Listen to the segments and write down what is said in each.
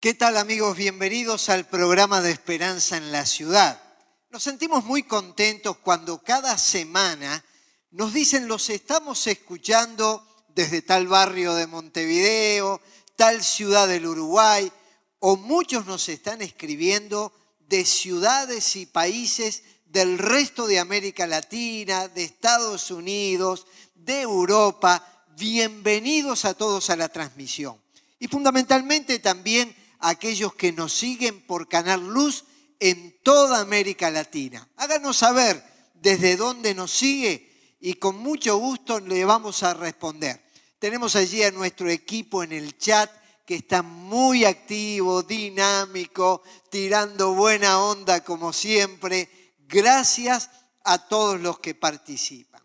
¿Qué tal amigos? Bienvenidos al programa de Esperanza en la Ciudad. Nos sentimos muy contentos cuando cada semana nos dicen los estamos escuchando desde tal barrio de Montevideo, tal ciudad del Uruguay, o muchos nos están escribiendo de ciudades y países del resto de América Latina, de Estados Unidos, de Europa. Bienvenidos a todos a la transmisión. Y fundamentalmente también aquellos que nos siguen por Canal Luz en toda América Latina. Háganos saber desde dónde nos sigue y con mucho gusto le vamos a responder. Tenemos allí a nuestro equipo en el chat que está muy activo, dinámico, tirando buena onda como siempre. Gracias a todos los que participan.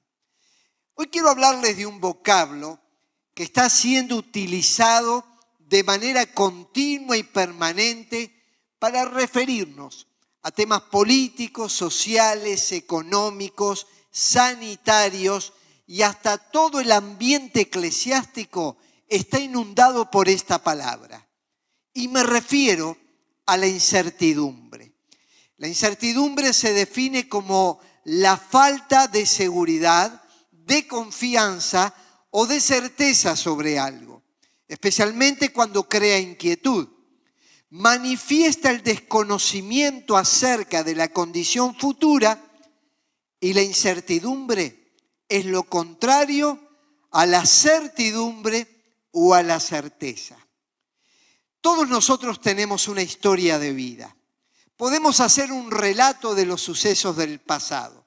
Hoy quiero hablarles de un vocablo que está siendo utilizado de manera continua y permanente para referirnos a temas políticos, sociales, económicos, sanitarios y hasta todo el ambiente eclesiástico está inundado por esta palabra. Y me refiero a la incertidumbre. La incertidumbre se define como la falta de seguridad, de confianza o de certeza sobre algo especialmente cuando crea inquietud. Manifiesta el desconocimiento acerca de la condición futura y la incertidumbre es lo contrario a la certidumbre o a la certeza. Todos nosotros tenemos una historia de vida. Podemos hacer un relato de los sucesos del pasado.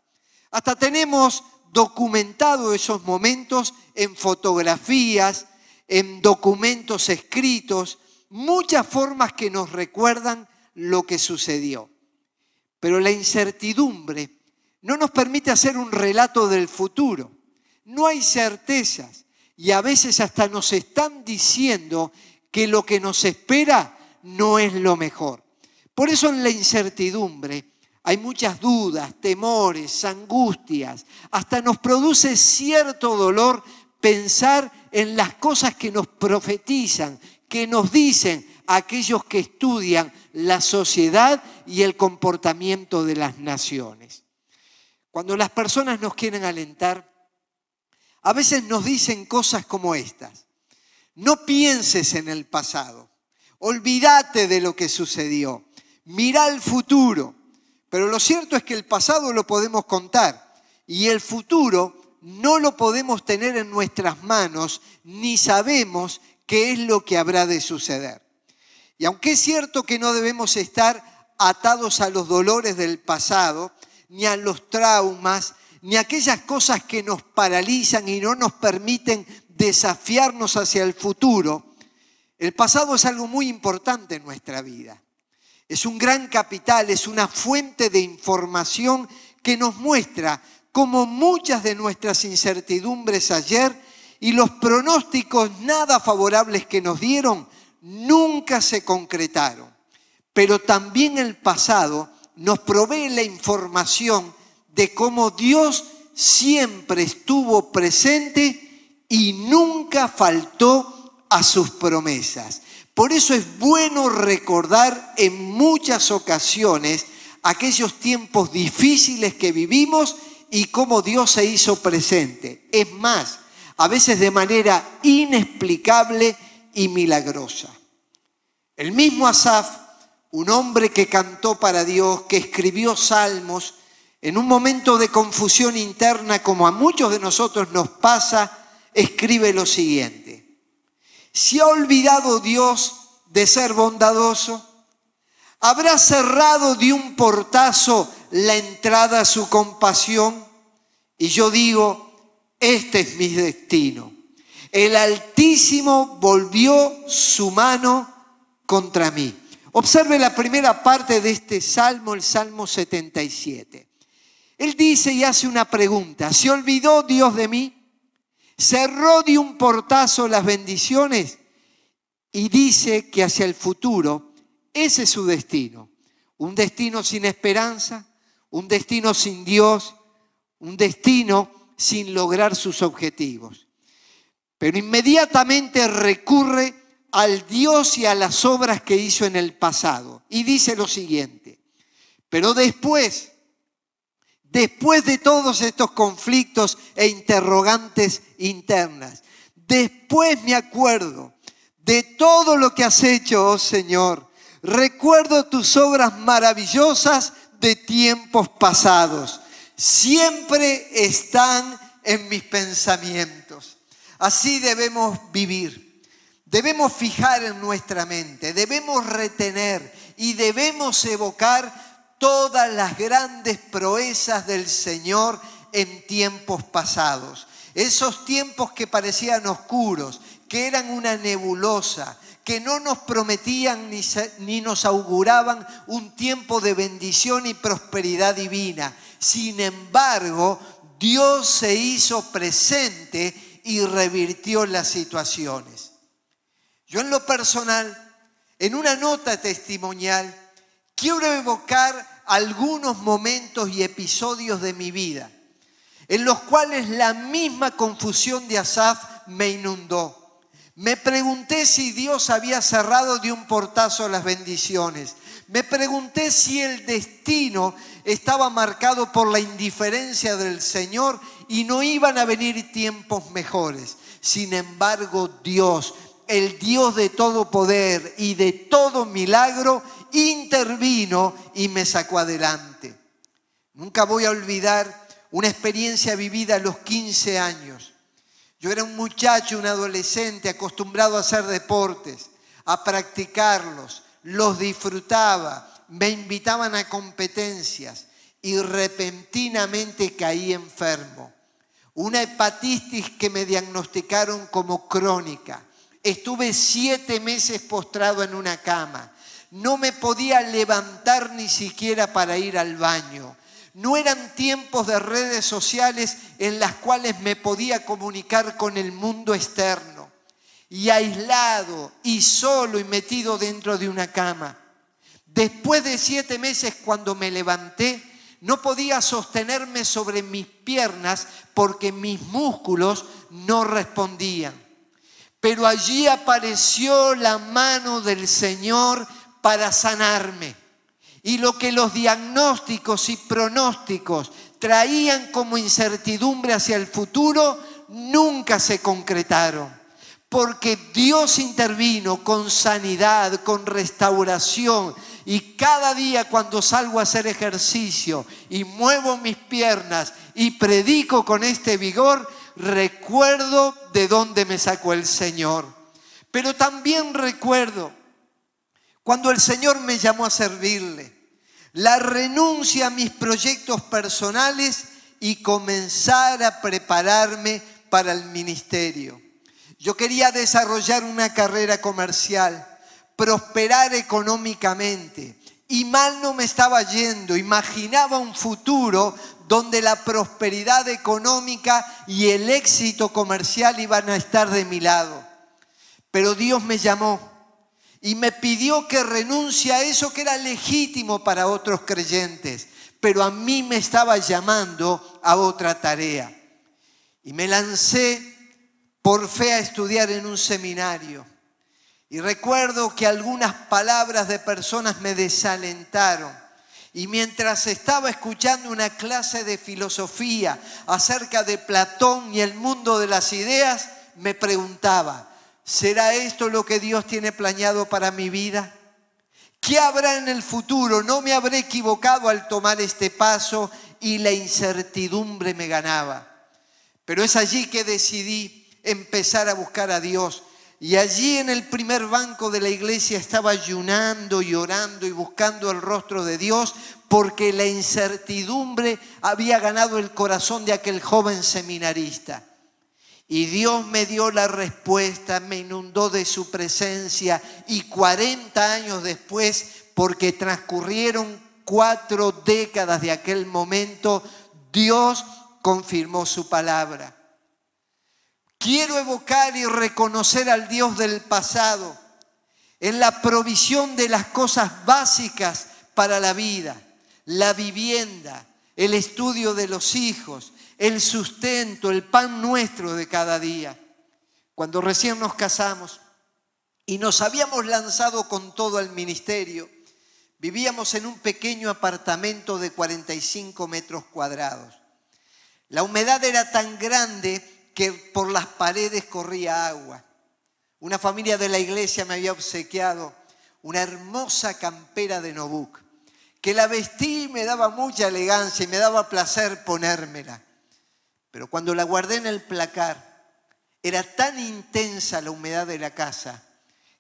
Hasta tenemos documentado esos momentos en fotografías, en documentos escritos, muchas formas que nos recuerdan lo que sucedió. Pero la incertidumbre no nos permite hacer un relato del futuro. No hay certezas y a veces hasta nos están diciendo que lo que nos espera no es lo mejor. Por eso en la incertidumbre hay muchas dudas, temores, angustias, hasta nos produce cierto dolor pensar en las cosas que nos profetizan, que nos dicen aquellos que estudian la sociedad y el comportamiento de las naciones. Cuando las personas nos quieren alentar, a veces nos dicen cosas como estas. No pienses en el pasado, olvídate de lo que sucedió, mira el futuro. Pero lo cierto es que el pasado lo podemos contar y el futuro no lo podemos tener en nuestras manos ni sabemos qué es lo que habrá de suceder. Y aunque es cierto que no debemos estar atados a los dolores del pasado, ni a los traumas, ni a aquellas cosas que nos paralizan y no nos permiten desafiarnos hacia el futuro, el pasado es algo muy importante en nuestra vida. Es un gran capital, es una fuente de información que nos muestra como muchas de nuestras incertidumbres ayer y los pronósticos nada favorables que nos dieron nunca se concretaron. Pero también el pasado nos provee la información de cómo Dios siempre estuvo presente y nunca faltó a sus promesas. Por eso es bueno recordar en muchas ocasiones aquellos tiempos difíciles que vivimos y cómo Dios se hizo presente. Es más, a veces de manera inexplicable y milagrosa. El mismo Asaf, un hombre que cantó para Dios, que escribió salmos, en un momento de confusión interna como a muchos de nosotros nos pasa, escribe lo siguiente. ¿Se ha olvidado Dios de ser bondadoso? ¿Habrá cerrado de un portazo la entrada a su compasión? Y yo digo, este es mi destino. El Altísimo volvió su mano contra mí. Observe la primera parte de este salmo, el Salmo 77. Él dice y hace una pregunta, ¿se olvidó Dios de mí? ¿Cerró de un portazo las bendiciones? Y dice que hacia el futuro ese es su destino. Un destino sin esperanza, un destino sin Dios, un destino sin lograr sus objetivos. Pero inmediatamente recurre al Dios y a las obras que hizo en el pasado. Y dice lo siguiente, pero después, después de todos estos conflictos e interrogantes internas, después me acuerdo de todo lo que has hecho, oh Señor. Recuerdo tus obras maravillosas de tiempos pasados. Siempre están en mis pensamientos. Así debemos vivir Debemos fijar en nuestra mente, debemos retener y debemos evocar todas las grandes proezas del Señor en tiempos pasados. Esos tiempos que parecían oscuros, que eran una nebulosa, que no nos prometían ni, ni, nos auguraban un tiempo de bendición y prosperidad divina. Sin embargo, Dios se hizo presente y revirtió las situaciones. Yo en lo personal, en una nota testimonial, quiero evocar algunos momentos y episodios de mi vida en los cuales la misma confusión de Asaf me inundó. Me pregunté si Dios había cerrado de un portazo las bendiciones. Me pregunté si el destino estaba marcado por la indiferencia del Señor y no iban a venir tiempos mejores. Sin embargo, Dios el Dios de todo poder y de todo milagro, intervino y me sacó adelante. Nunca voy a olvidar una experiencia vivida a los 15 años. Yo era un muchacho, un adolescente acostumbrado a hacer deportes, a practicarlos, los disfrutaba, me invitaban a competencias y repentinamente caí enfermo. Una hepatitis que me diagnosticaron como crónica Estuve siete meses postrado en una cama. No me podía levantar ni siquiera para ir al baño. No eran tiempos de redes sociales en las cuales me podía comunicar con el mundo externo. Y aislado y solo y metido dentro de una cama. Después de siete meses cuando me levanté, no podía sostenerme sobre mis piernas porque mis músculos no respondían. Pero allí apareció la mano del Señor para sanarme. Y lo que los diagnósticos y pronósticos traían como incertidumbre hacia el futuro, nunca se concretaron. Porque Dios intervino con sanidad, con restauración. Y cada día cuando salgo a hacer ejercicio y muevo mis piernas y predico con este vigor, recuerdo de dónde me sacó el Señor. Pero también recuerdo cuando el Señor me llamó a servirle, la renuncia a mis proyectos personales y comenzar a prepararme para el ministerio. Yo quería desarrollar una carrera comercial, prosperar económicamente y mal no me estaba yendo. Imaginaba un futuro donde la prosperidad económica y el éxito comercial iban a estar de mi lado. Pero Dios me llamó y me pidió que renuncie a eso que era legítimo para otros creyentes, pero a mí me estaba llamando a otra tarea. Y me lancé por fe a estudiar en un seminario. Y recuerdo que algunas palabras de personas me desalentaron y mientras estaba escuchando una clase de filosofía acerca de Platón y el mundo de las ideas, me preguntaba, ¿será esto lo que Dios tiene planeado para mi vida? ¿Qué habrá en el futuro? ¿No me habré equivocado al tomar este paso y la incertidumbre me ganaba? Pero es allí que decidí empezar a buscar a Dios y allí en el primer banco de la iglesia estaba ayunando y orando y buscando el rostro de Dios porque la incertidumbre había ganado el corazón de aquel joven seminarista. Y Dios me dio la respuesta, me inundó de su presencia y 40 años después, porque transcurrieron cuatro décadas de aquel momento, Dios confirmó su palabra. Quiero evocar y reconocer al Dios del pasado en la provisión de las cosas básicas para la vida, la vivienda, el estudio de los hijos, el sustento, el pan nuestro de cada día. Cuando recién nos casamos, y nos habíamos lanzado con todo al ministerio. Vivíamos en un pequeño apartamento de 45 metros cuadrados. La humedad era tan grande que por las paredes corría agua. Una familia de la iglesia me había obsequiado una hermosa campera de Nobuk, que la vestí y me daba mucha elegancia y me daba placer ponérmela. Pero cuando la guardé en el placar, era tan intensa la humedad de la casa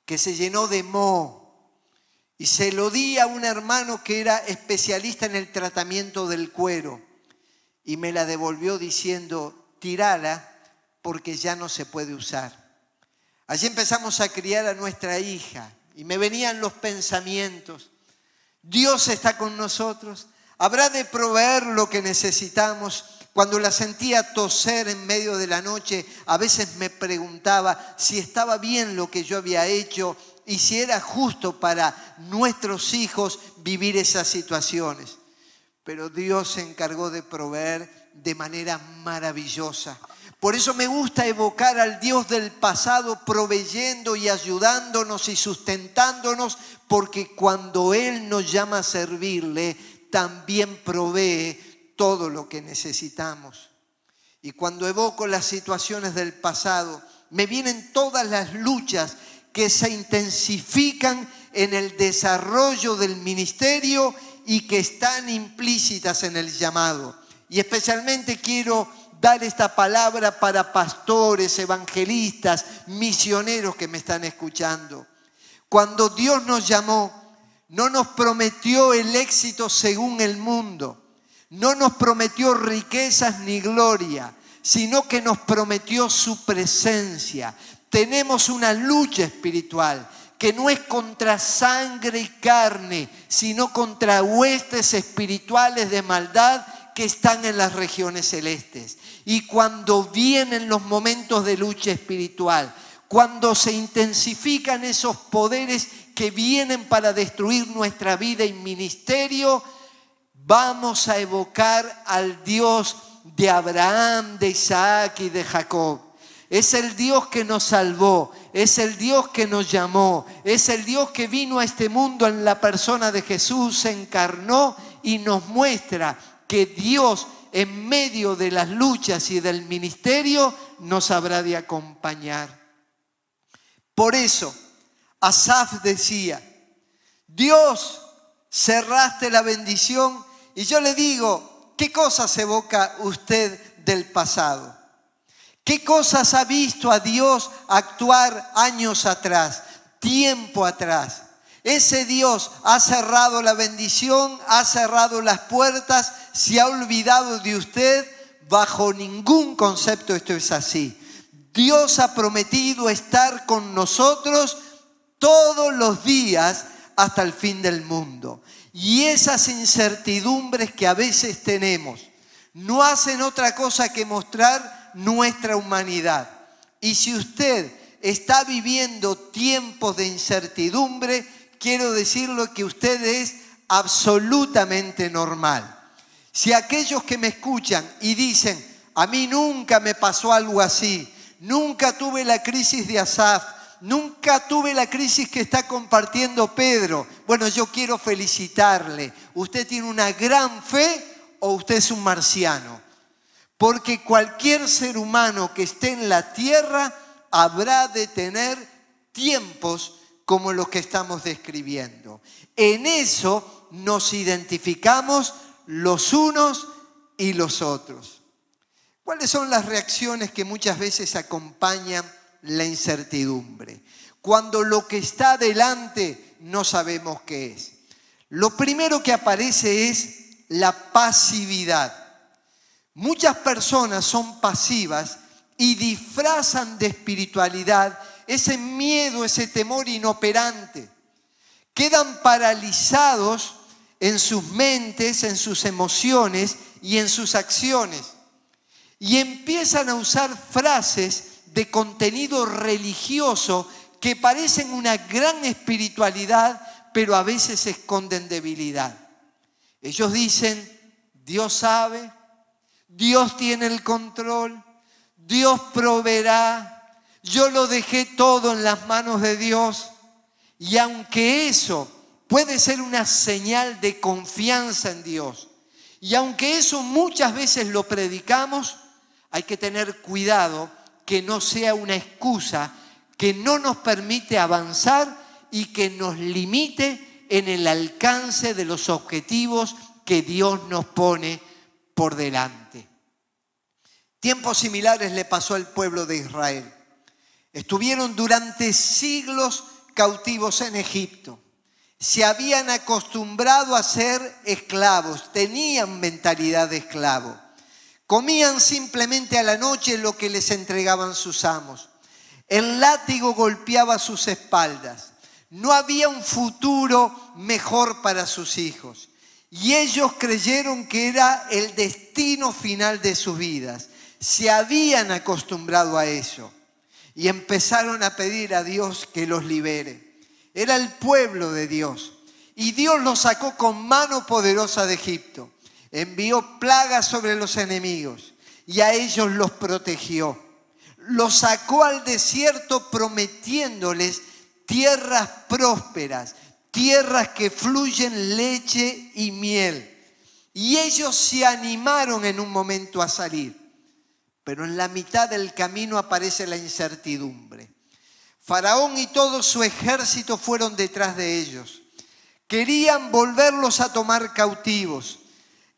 que se llenó de moho y se lo di a un hermano que era especialista en el tratamiento del cuero y me la devolvió diciendo, tirala porque ya no se puede usar. Allí empezamos a criar a nuestra hija y me venían los pensamientos, Dios está con nosotros, habrá de proveer lo que necesitamos. Cuando la sentía toser en medio de la noche, a veces me preguntaba si estaba bien lo que yo había hecho y si era justo para nuestros hijos vivir esas situaciones. Pero Dios se encargó de proveer de manera maravillosa. Por eso me gusta evocar al Dios del pasado proveyendo y ayudándonos y sustentándonos, porque cuando Él nos llama a servirle, también provee todo lo que necesitamos. Y cuando evoco las situaciones del pasado, me vienen todas las luchas que se intensifican en el desarrollo del ministerio y que están implícitas en el llamado. Y especialmente quiero dar esta palabra para pastores, evangelistas, misioneros que me están escuchando. Cuando Dios nos llamó, no nos prometió el éxito según el mundo, no nos prometió riquezas ni gloria, sino que nos prometió su presencia, tenemos una lucha espiritual que no es contra sangre y carne, sino contra huestes espirituales de maldad que están en las regiones celestes. Y cuando vienen los momentos de lucha espiritual, cuando se intensifican esos poderes que vienen para destruir nuestra vida y ministerio, vamos a evocar al Dios de Abraham, de Isaac y de Jacob es el Dios que nos salvó, es el Dios que nos llamó, es el Dios que vino a este mundo en la persona de Jesús, se encarnó y nos muestra que Dios en medio de las luchas y del ministerio nos habrá de acompañar. Por eso, Asaf decía, Dios, cerraste la bendición y yo le digo, ¿qué cosas evoca usted del pasado? ¿Qué cosas ha visto a Dios actuar años atrás, tiempo atrás? Ese Dios ha cerrado la bendición, ha cerrado las puertas, se ha olvidado de usted. Bajo ningún concepto esto es así. Dios ha prometido estar con nosotros todos los días hasta el fin del mundo. Y esas incertidumbres que a veces tenemos no hacen otra cosa que mostrar nuestra humanidad. Y si usted está viviendo tiempos de incertidumbre, quiero decirlo que usted es absolutamente normal. Si aquellos que me escuchan y dicen, a mí nunca me pasó algo así, nunca tuve la crisis de Asaf, nunca tuve la crisis que está compartiendo Pedro, bueno, yo quiero felicitarle. Usted tiene una gran fe o usted es un marciano. Porque cualquier ser humano que esté en la tierra habrá de tener tiempos como los que estamos describiendo. En eso nos identificamos los unos y los otros. ¿Cuáles son las reacciones que muchas veces acompañan la incertidumbre? Cuando lo que está delante no sabemos qué es. Lo primero que aparece es la pasividad. Muchas personas son pasivas y disfrazan de espiritualidad ese miedo, ese temor inoperante. Quedan paralizados en sus mentes, en sus emociones y en sus acciones. Y empiezan a usar frases de contenido religioso que parecen una gran espiritualidad, pero a veces esconden debilidad. Ellos dicen, Dios sabe, Dios tiene el control, Dios proveerá, yo lo dejé todo en las manos de Dios. Y aunque eso puede ser una señal de confianza en Dios, y aunque eso muchas veces lo predicamos, hay que tener cuidado que no sea una excusa que no nos permite avanzar y que nos limite en el alcance de los objetivos que Dios nos pone por delante. Tiempos similares le pasó al pueblo de Israel. Estuvieron durante siglos cautivos en Egipto. Se habían acostumbrado a ser esclavos, tenían mentalidad de esclavo. Comían simplemente a la noche lo que les entregaban sus amos. El látigo golpeaba sus espaldas. No había un futuro mejor para sus hijos. Y ellos creyeron que era el destino final de sus vidas. Se habían acostumbrado a eso y empezaron a pedir a Dios que los libere. Era el pueblo de Dios. Y Dios los sacó con mano poderosa de Egipto. Envió plagas sobre los enemigos y a ellos los protegió. Los sacó al desierto prometiéndoles tierras prósperas, tierras que fluyen leche y miel. Y ellos se animaron en un momento a salir pero en la mitad del camino aparece la incertidumbre. Faraón y todo su ejército fueron detrás de ellos. Querían volverlos a tomar cautivos.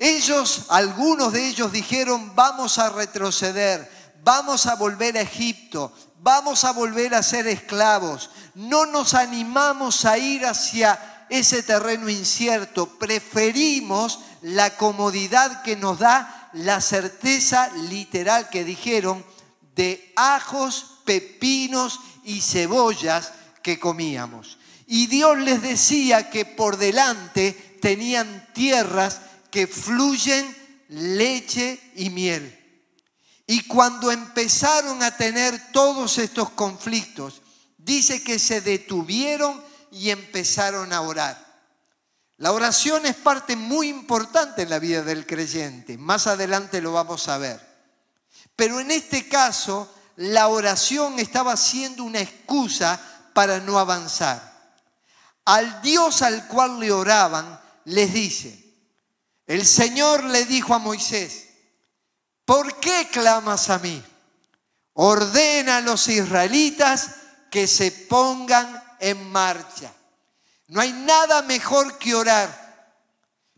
Ellos, algunos de ellos dijeron, vamos a retroceder, vamos a volver a Egipto, vamos a volver a ser esclavos. No nos animamos a ir hacia ese terreno incierto, preferimos la comodidad que nos da la certeza literal que dijeron de ajos, pepinos y cebollas que comíamos. Y Dios les decía que por delante tenían tierras que fluyen leche y miel. Y cuando empezaron a tener todos estos conflictos, dice que se detuvieron y empezaron a orar. La oración es parte muy importante en la vida del creyente. Más adelante lo vamos a ver. Pero en este caso, la oración estaba siendo una excusa para no avanzar. Al Dios al cual le oraban, les dice, el Señor le dijo a Moisés, ¿por qué clamas a mí? Ordena a los israelitas que se pongan en marcha. No hay nada mejor que orar.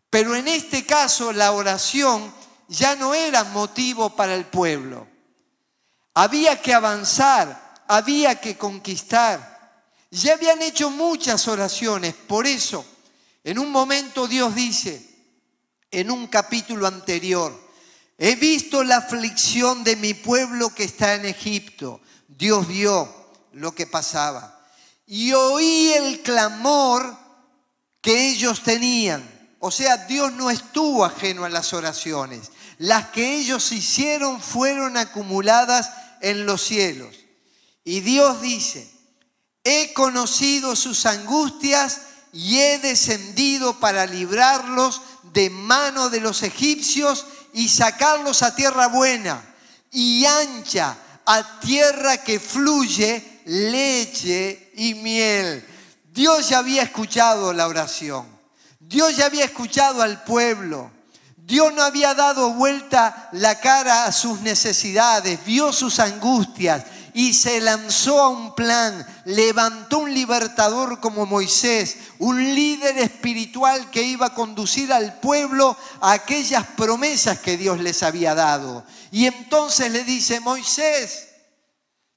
Pero en este caso la oración ya no era motivo para el pueblo. Había que avanzar, había que conquistar. Ya habían hecho muchas oraciones, por eso en un momento Dios dice, en un capítulo anterior, he visto la aflicción de mi pueblo que está en Egipto. Dios vio lo que pasaba y oí el clamor que ellos tenían. O sea, Dios no estuvo ajeno a las oraciones. Las que ellos hicieron fueron acumuladas en los cielos. Y Dios dice, he conocido sus angustias y he descendido para librarlos de mano de los egipcios y sacarlos a tierra buena y ancha, a tierra que fluye leche y miel. Dios ya había escuchado la oración. Dios ya había escuchado al pueblo. Dios no había dado vuelta la cara a sus necesidades, vio sus angustias y se lanzó a un plan. Levantó un libertador como Moisés, un líder espiritual que iba a conducir al pueblo a aquellas promesas que Dios les había dado. Y entonces le dice, Moisés,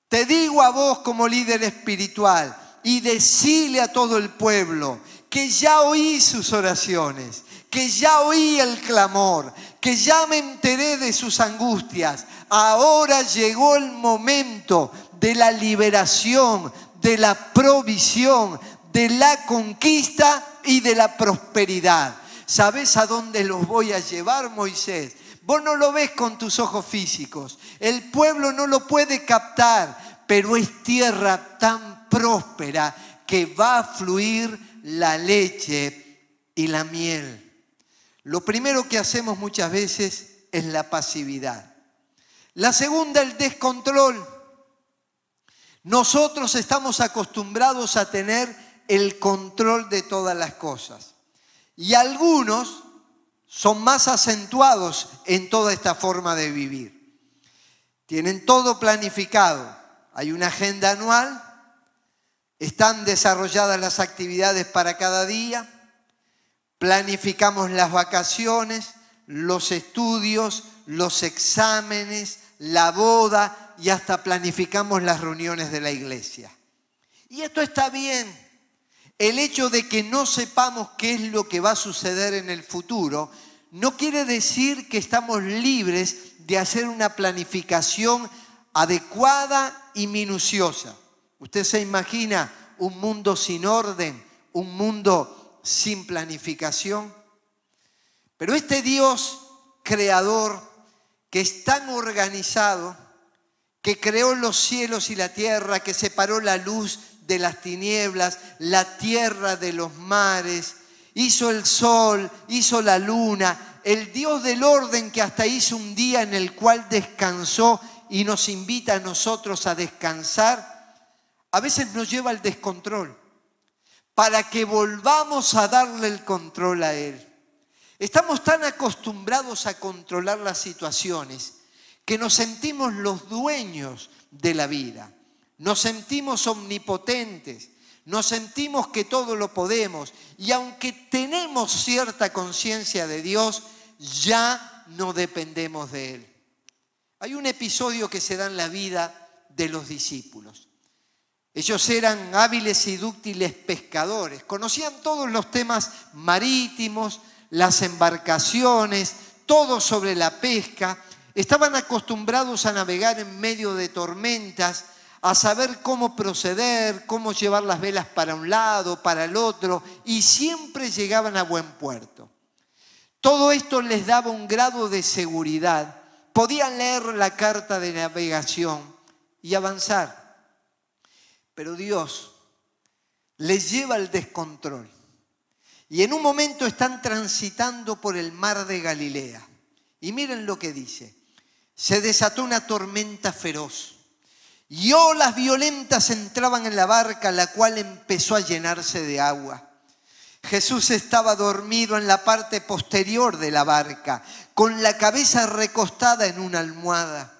te digo a vos como líder espiritual y decile a todo el pueblo que ya oí sus oraciones, que ya oí el clamor, que ya me enteré de sus angustias. Ahora llegó el momento de la liberación, de la provisión, de la conquista y de la prosperidad. ¿Sabes a dónde los voy a llevar, Moisés? Vos no lo ves con tus ojos físicos. El pueblo no lo puede captar, pero es tierra tan próspera que va a fluir la leche y la miel. Lo primero que hacemos muchas veces es la pasividad. La segunda, el descontrol. Nosotros estamos acostumbrados a tener el control de todas las cosas. Y algunos son más acentuados en toda esta forma de vivir. Tienen todo planificado. Hay una agenda anual, están desarrolladas las actividades para cada día, planificamos las vacaciones, los estudios, los exámenes, la boda, y hasta planificamos las reuniones de la iglesia. Y esto está bien. El hecho de que no sepamos qué es lo que va a suceder en el futuro no quiere decir que estamos libres de hacer una planificación adecuada y minuciosa. ¿Usted se imagina un mundo sin orden, un mundo sin planificación? Pero este Dios creador que es tan organizado, que creó los cielos y la tierra, que separó la luz de las tinieblas, la tierra de los mares, hizo el sol, hizo la luna, el Dios del orden que hasta hizo un día en el cual descansó y nos invita a nosotros a descansar, a veces nos lleva al descontrol, para que volvamos a darle el control a Él. Estamos tan acostumbrados a controlar las situaciones que nos sentimos los dueños de la vida, nos sentimos omnipotentes, nos sentimos que todo lo podemos y aunque tenemos cierta conciencia de Dios, ya no dependemos de Él. Hay un episodio que se da en la vida de los discípulos. Ellos eran hábiles y dúctiles pescadores, conocían todos los temas marítimos, las embarcaciones, todo sobre la pesca, Estaban acostumbrados a navegar en medio de tormentas, a saber cómo proceder, cómo llevar las velas para un lado, para el otro, y siempre llegaban a buen puerto. Todo esto les daba un grado de seguridad. Podían leer la carta de navegación y avanzar. Pero Dios les lleva al descontrol. Y en un momento están transitando por el mar de Galilea. Y miren lo que dice se desató una tormenta feroz y olas violentas entraban en la barca, la cual empezó a llenarse de agua. Jesús estaba dormido en la parte posterior de la barca, con la cabeza recostada en una almohada.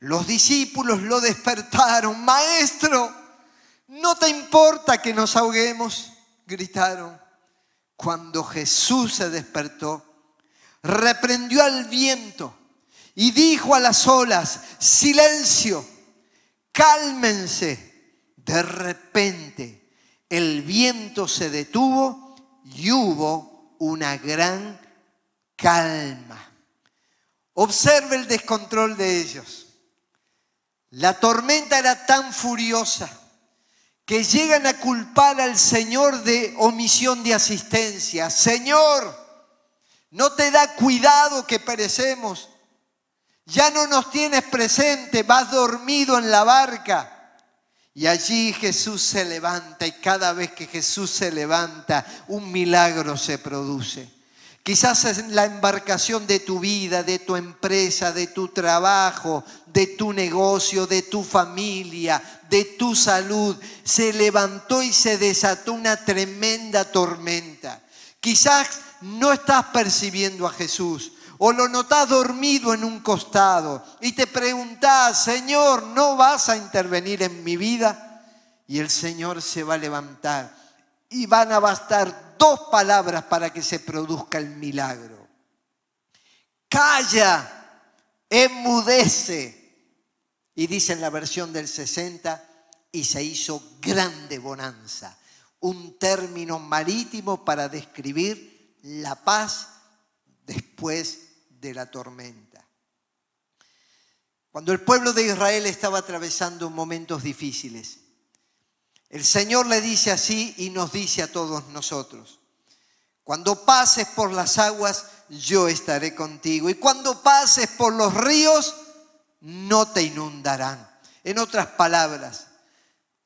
Los discípulos lo despertaron. Maestro, ¿no te importa que nos ahoguemos? gritaron. Cuando Jesús se despertó, reprendió al viento y dijo a las olas, silencio, cálmense. De repente el viento se detuvo y hubo una gran calma. Observe el descontrol de ellos. La tormenta era tan furiosa que llegan a culpar al Señor de omisión de asistencia. Señor, ¿no te da cuidado que perecemos? Ya no nos tienes presente, vas dormido en la barca. Y allí Jesús se levanta y cada vez que Jesús se levanta, un milagro se produce. Quizás en la embarcación de tu vida, de tu empresa, de tu trabajo, de tu negocio, de tu familia, de tu salud, se levantó y se desató una tremenda tormenta. Quizás no estás percibiendo a Jesús, o lo notás dormido en un costado y te preguntás, Señor, ¿no vas a intervenir en mi vida? Y el Señor se va a levantar y van a bastar dos palabras para que se produzca el milagro. Calla, enmudece. Y dice en la versión del 60, y se hizo grande bonanza, un término marítimo para describir la paz después de la tormenta. Cuando el pueblo de Israel estaba atravesando momentos difíciles, el Señor le dice así y nos dice a todos nosotros, cuando pases por las aguas, yo estaré contigo. Y cuando pases por los ríos, no te inundarán. En otras palabras,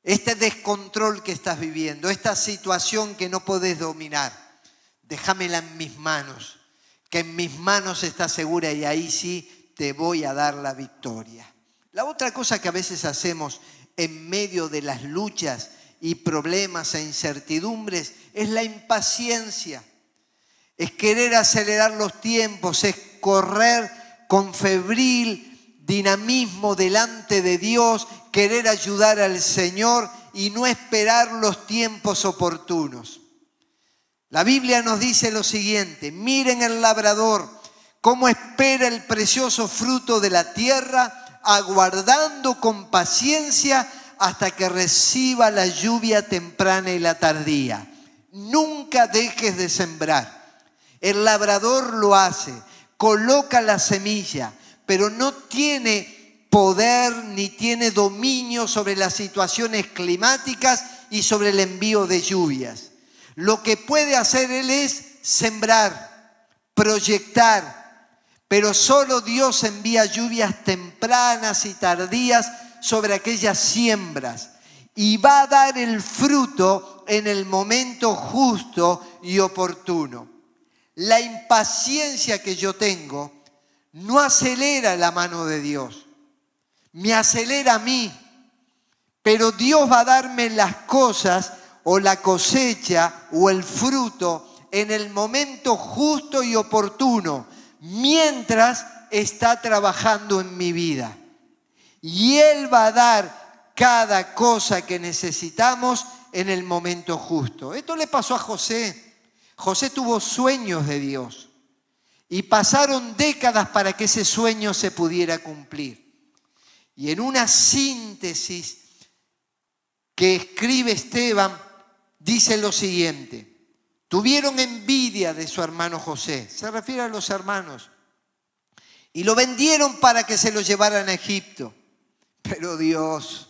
este descontrol que estás viviendo, esta situación que no puedes dominar, déjamela en mis manos que en mis manos está segura y ahí sí te voy a dar la victoria. La otra cosa que a veces hacemos en medio de las luchas y problemas e incertidumbres es la impaciencia, es querer acelerar los tiempos, es correr con febril dinamismo delante de Dios, querer ayudar al Señor y no esperar los tiempos oportunos. La Biblia nos dice lo siguiente, miren el labrador, cómo espera el precioso fruto de la tierra, aguardando con paciencia hasta que reciba la lluvia temprana y la tardía. Nunca dejes de sembrar. El labrador lo hace, coloca la semilla, pero no tiene poder ni tiene dominio sobre las situaciones climáticas y sobre el envío de lluvias. Lo que puede hacer Él es sembrar, proyectar, pero solo Dios envía lluvias tempranas y tardías sobre aquellas siembras y va a dar el fruto en el momento justo y oportuno. La impaciencia que yo tengo no acelera la mano de Dios, me acelera a mí, pero Dios va a darme las cosas o la cosecha o el fruto en el momento justo y oportuno, mientras está trabajando en mi vida. Y Él va a dar cada cosa que necesitamos en el momento justo. Esto le pasó a José. José tuvo sueños de Dios y pasaron décadas para que ese sueño se pudiera cumplir. Y en una síntesis que escribe Esteban, dice lo siguiente, tuvieron envidia de su hermano José, se refiere a los hermanos, y lo vendieron para que se lo llevaran a Egipto. Pero Dios,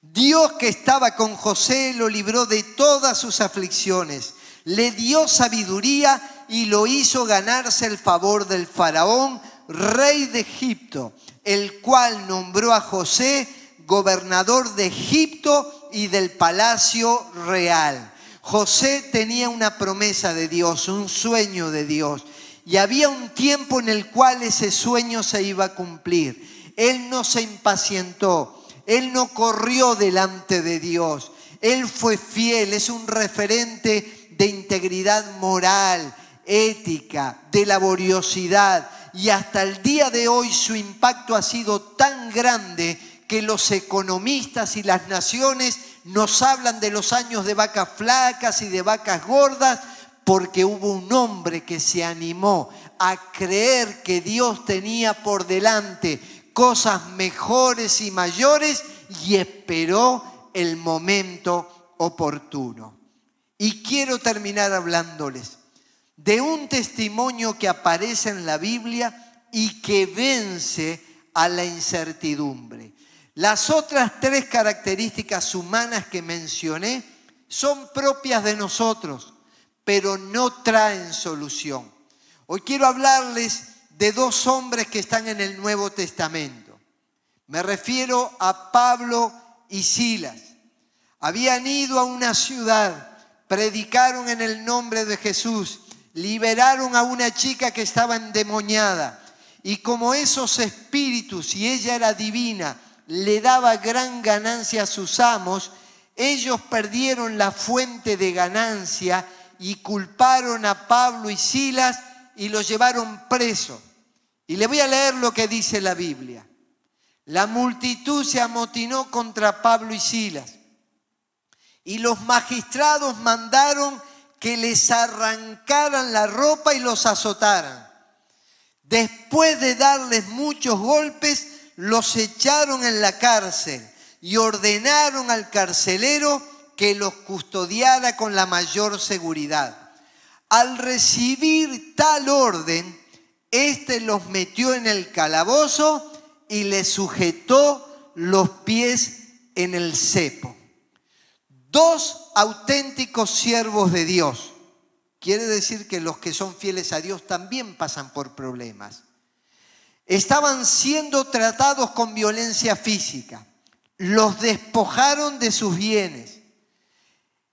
Dios que estaba con José lo libró de todas sus aflicciones, le dio sabiduría y lo hizo ganarse el favor del faraón, rey de Egipto, el cual nombró a José gobernador de Egipto y del palacio real. José tenía una promesa de Dios, un sueño de Dios. Y había un tiempo en el cual ese sueño se iba a cumplir. Él no se impacientó, él no corrió delante de Dios, él fue fiel, es un referente de integridad moral, ética, de laboriosidad. Y hasta el día de hoy su impacto ha sido tan grande que los economistas y las naciones nos hablan de los años de vacas flacas y de vacas gordas, porque hubo un hombre que se animó a creer que Dios tenía por delante cosas mejores y mayores y esperó el momento oportuno. Y quiero terminar hablándoles de un testimonio que aparece en la Biblia y que vence a la incertidumbre. Las otras tres características humanas que mencioné son propias de nosotros, pero no traen solución. Hoy quiero hablarles de dos hombres que están en el Nuevo Testamento. Me refiero a Pablo y Silas. Habían ido a una ciudad, predicaron en el nombre de Jesús, liberaron a una chica que estaba endemoniada. Y como esos espíritus, y ella era divina, le daba gran ganancia a sus amos, ellos perdieron la fuente de ganancia y culparon a Pablo y Silas y los llevaron preso. Y le voy a leer lo que dice la Biblia. La multitud se amotinó contra Pablo y Silas y los magistrados mandaron que les arrancaran la ropa y los azotaran. Después de darles muchos golpes, los echaron en la cárcel y ordenaron al carcelero que los custodiara con la mayor seguridad. Al recibir tal orden, éste los metió en el calabozo y les sujetó los pies en el cepo. Dos auténticos siervos de Dios. Quiere decir que los que son fieles a Dios también pasan por problemas estaban siendo tratados con violencia física. Los despojaron de sus bienes.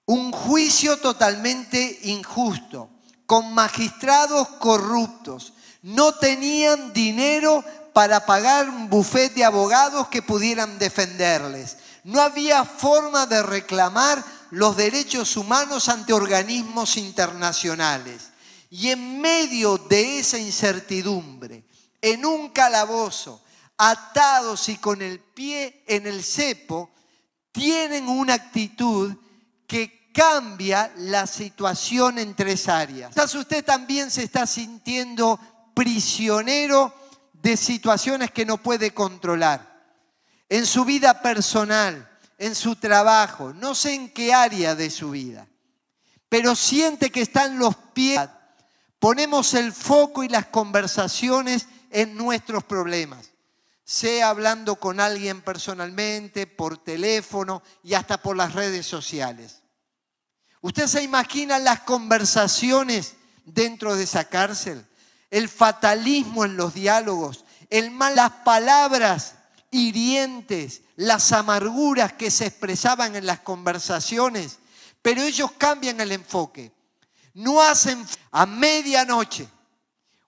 Un juicio totalmente injusto, con magistrados corruptos. No tenían dinero para pagar un bufete de abogados que pudieran defenderles. No había forma de reclamar los derechos humanos ante organismos internacionales. Y en medio de esa incertidumbre, en un calabozo, atados y con el pie en el cepo, tienen una actitud que cambia la situación en tres áreas. Quizás usted también se está sintiendo prisionero de situaciones que no puede controlar. En su vida personal, en su trabajo, no sé en qué área de su vida, pero siente que están los pies. Ponemos el foco y las conversaciones en nuestros problemas, sea hablando con alguien personalmente, por teléfono y hasta por las redes sociales. ¿Usted se imagina las conversaciones dentro de esa cárcel? El fatalismo en los diálogos, el las palabras hirientes, las amarguras que se expresaban en las conversaciones, pero ellos cambian el enfoque. No hacen a medianoche,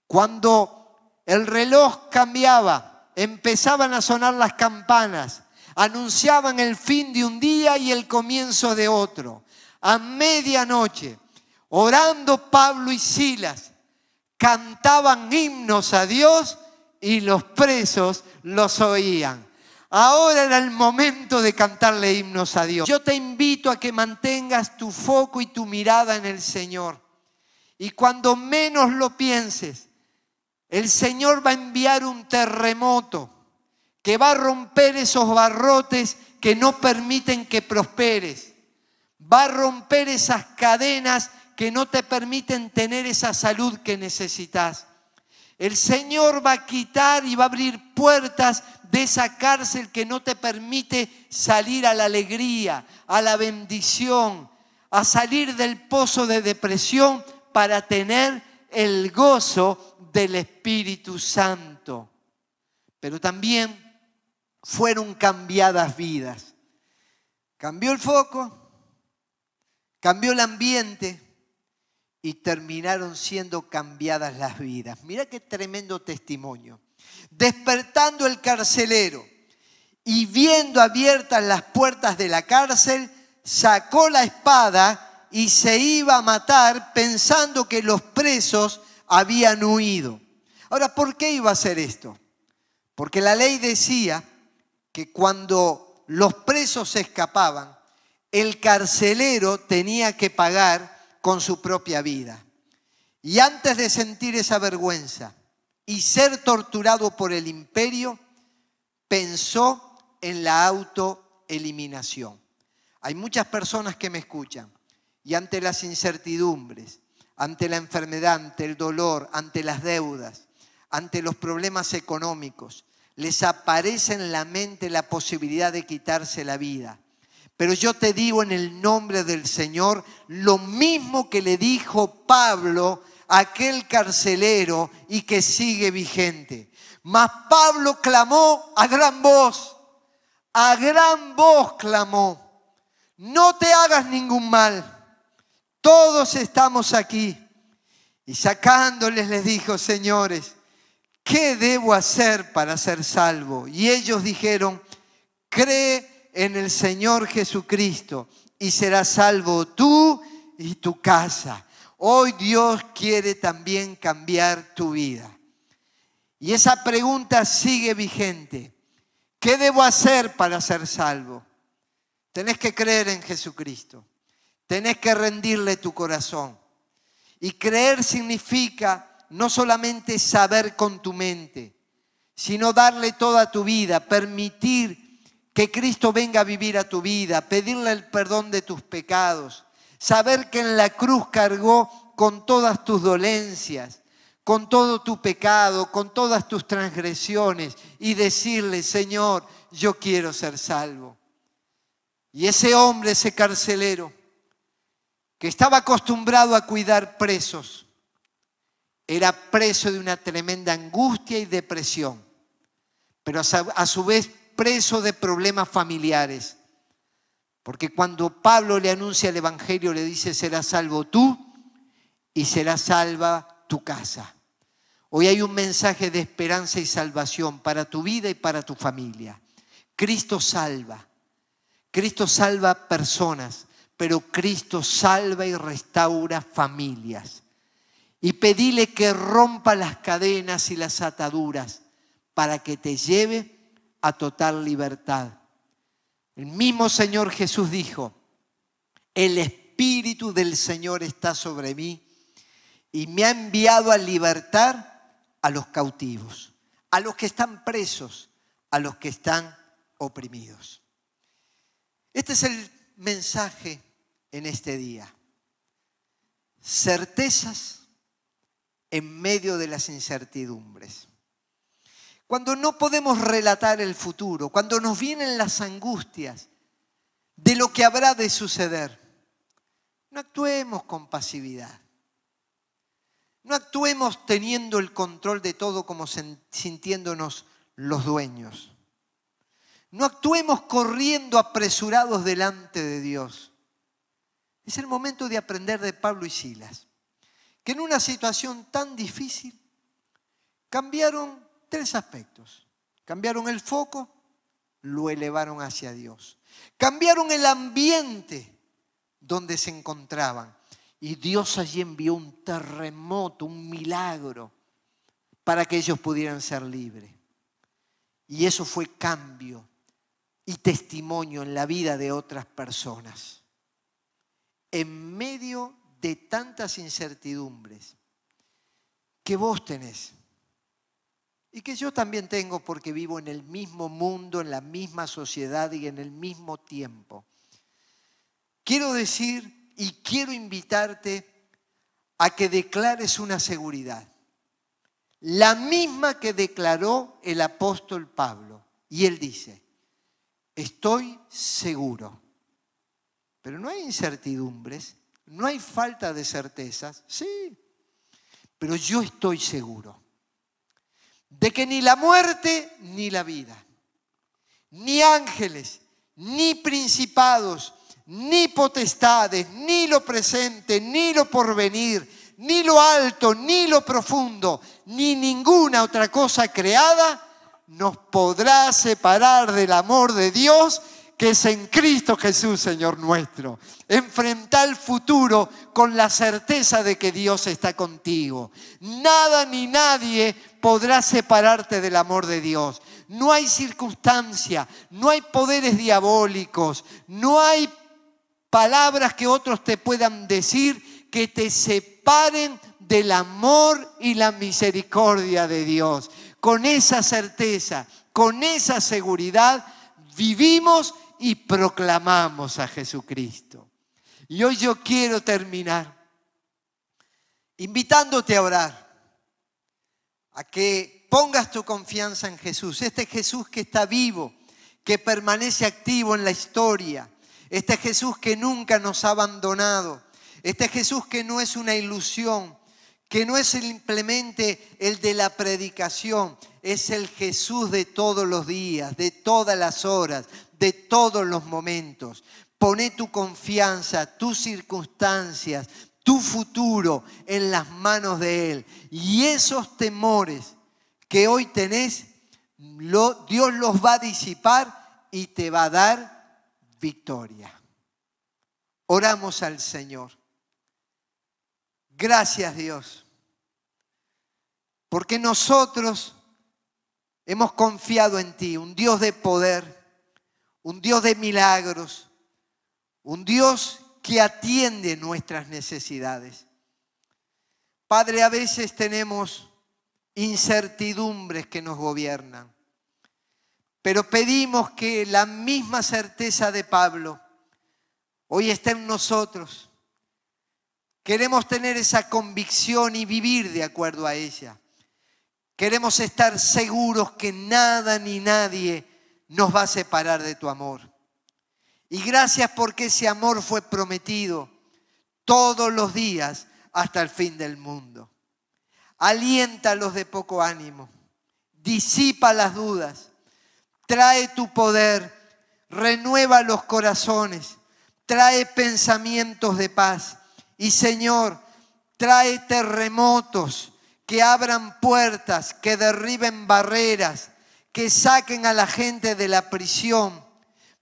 cuando el reloj cambiaba, empezaban a sonar las campanas, anunciaban el fin de un día y el comienzo de otro. A medianoche, orando Pablo y Silas, cantaban himnos a Dios y los presos los oían. Ahora era el momento de cantarle himnos a Dios. Yo te invito a que mantengas tu foco y tu mirada en el Señor. Y cuando menos lo pienses, el Señor va a enviar un terremoto que va a romper esos barrotes que no permiten que prosperes. Va a romper esas cadenas que no te permiten tener esa salud que necesitas. El Señor va a quitar y va a abrir puertas de esa cárcel que no te permite salir a la alegría, a la bendición, a salir del pozo de depresión para tener el gozo del Espíritu Santo. Pero también fueron cambiadas vidas. Cambió el foco, cambió el ambiente, y terminaron siendo cambiadas las vidas. Mira qué tremendo testimonio. Despertando el carcelero y viendo abiertas las puertas de la cárcel, sacó la espada y se iba a matar pensando que los presos habían huido. Ahora, ¿por qué iba a hacer esto? Porque la ley decía que cuando los presos escapaban, el carcelero tenía que pagar con su propia vida. Y antes de sentir esa vergüenza y ser torturado por el imperio, pensó en la autoeliminación. Hay muchas personas que me escuchan y ante las incertidumbres, ante la enfermedad, ante el dolor, ante las deudas, ante los problemas económicos, les aparece en la mente la posibilidad de quitarse la vida. Pero yo te digo en el nombre del Señor lo mismo que le dijo Pablo a aquel carcelero y que sigue vigente. Mas Pablo clamó a gran voz, a gran voz clamó, no te hagas ningún mal, todos estamos aquí. Y sacándoles les dijo, señores, ¿qué debo hacer para ser salvo? Y ellos dijeron, cree en el Señor Jesucristo y serás salvo tú y tu casa. Hoy Dios quiere también cambiar tu vida. Y esa pregunta sigue vigente. ¿Qué debo hacer para ser salvo? Tenés que creer en Jesucristo. Tenés que rendirle tu corazón. Y creer significa no solamente saber con tu mente, sino darle toda tu vida, permitir que Cristo venga a vivir a tu vida, pedirle el perdón de tus pecados, saber que en la cruz cargó con todas tus dolencias, con todo tu pecado, con todas tus transgresiones y decirle, Señor, yo quiero ser salvo. Y ese hombre, ese carcelero, que estaba acostumbrado a cuidar presos, era preso de una tremenda angustia y depresión, pero a su vez preso de problemas familiares. Porque cuando Pablo le anuncia el Evangelio, le dice, serás salvo tú y será salva tu casa. Hoy hay un mensaje de esperanza y salvación para tu vida y para tu familia. Cristo salva. Cristo salva personas, pero Cristo salva y restaura familias. Y pedile que rompa las cadenas y las ataduras para que te lleve a total libertad. El mismo Señor Jesús dijo, el Espíritu del Señor está sobre mí y me ha enviado a libertar a los cautivos, a los que están presos, a los que están oprimidos. Este es el mensaje en este día. Certezas en medio de las incertidumbres. Cuando no podemos relatar el futuro, cuando nos vienen las angustias de lo que habrá de suceder, no actuemos con pasividad. No actuemos teniendo el control de todo como sintiéndonos los dueños. No actuemos corriendo apresurados delante de Dios. Es el momento de aprender de Pablo y Silas, que en una situación tan difícil cambiaron tres aspectos. Cambiaron el foco, lo elevaron hacia Dios. Cambiaron el ambiente donde se encontraban. Y Dios allí envió un terremoto, un milagro, para que ellos pudieran ser libres. Y eso fue cambio y testimonio en la vida de otras personas. En medio de tantas incertidumbres que vos tenés y que yo también tengo porque vivo en el mismo mundo, en la misma sociedad y en el mismo tiempo. Quiero decir y quiero invitarte a que declares una seguridad, la misma que declaró el apóstol Pablo. Y él dice, estoy seguro. Pero no hay incertidumbres, no hay falta de certezas, sí, pero yo estoy seguro de que ni la muerte ni la vida, ni ángeles, ni principados, ni potestades, ni lo presente, ni lo porvenir, ni lo alto, ni lo profundo, ni ninguna otra cosa creada nos podrá separar del amor de Dios que es en Cristo Jesús, Señor nuestro. Enfrenta el futuro con la certeza de que Dios está contigo. Nada ni nadie podrá separarte del amor de Dios. No hay circunstancia, no hay poderes diabólicos, no hay palabras que otros te puedan decir que te separen del amor y la misericordia de Dios. Con esa certeza, con esa seguridad, vivimos y proclamamos a Jesucristo. Y hoy yo quiero terminar invitándote a orar, a que pongas tu confianza en Jesús, este Jesús que está vivo, que permanece activo en la historia, este Jesús que nunca nos ha abandonado, este Jesús que no es una ilusión, que no es simplemente el de la predicación, es el Jesús de todos los días, de todas las horas, de todos los momentos. Pone tu confianza, tus circunstancias, tu futuro en las manos de Él. Y esos temores que hoy tenés, Dios los va a disipar y te va a dar victoria. Oramos al Señor. Gracias Dios, porque nosotros hemos confiado en ti, un Dios de poder, un Dios de milagros, un Dios que atiende nuestras necesidades. Padre, a veces tenemos incertidumbres que nos gobiernan, pero pedimos que la misma certeza de Pablo hoy esté en nosotros. Queremos tener esa convicción y vivir de acuerdo a ella. Queremos estar seguros que nada ni nadie nos va a separar de tu amor. Y gracias porque ese amor fue prometido todos los días hasta el fin del mundo. Alienta a los de poco ánimo, disipa las dudas, trae tu poder, renueva los corazones, trae pensamientos de paz. Y Señor, trae terremotos que abran puertas, que derriben barreras, que saquen a la gente de la prisión,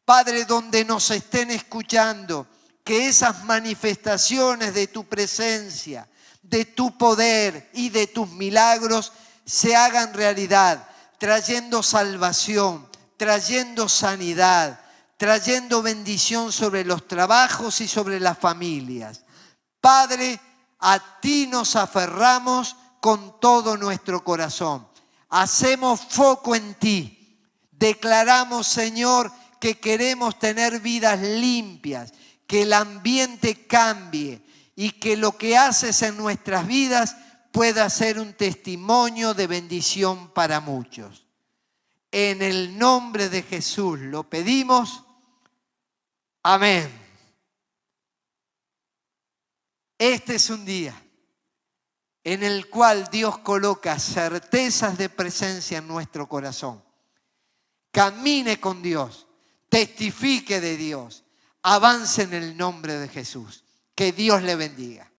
Padre, donde nos estén escuchando, que esas manifestaciones de tu presencia, de tu poder y de tus milagros se hagan realidad, trayendo salvación, trayendo sanidad, trayendo bendición sobre los trabajos y sobre las familias. Padre, a ti nos aferramos con todo nuestro corazón. Hacemos foco en ti. Declaramos, Señor, que queremos tener vidas limpias, que el ambiente cambie y que lo que haces en nuestras vidas pueda ser un testimonio de bendición para muchos. En el nombre de Jesús lo pedimos. Amén. Este es un día en el cual Dios coloca certezas de presencia en nuestro corazón. Camine con Dios, testifique de Dios, avance en el nombre de Jesús. Que Dios le bendiga.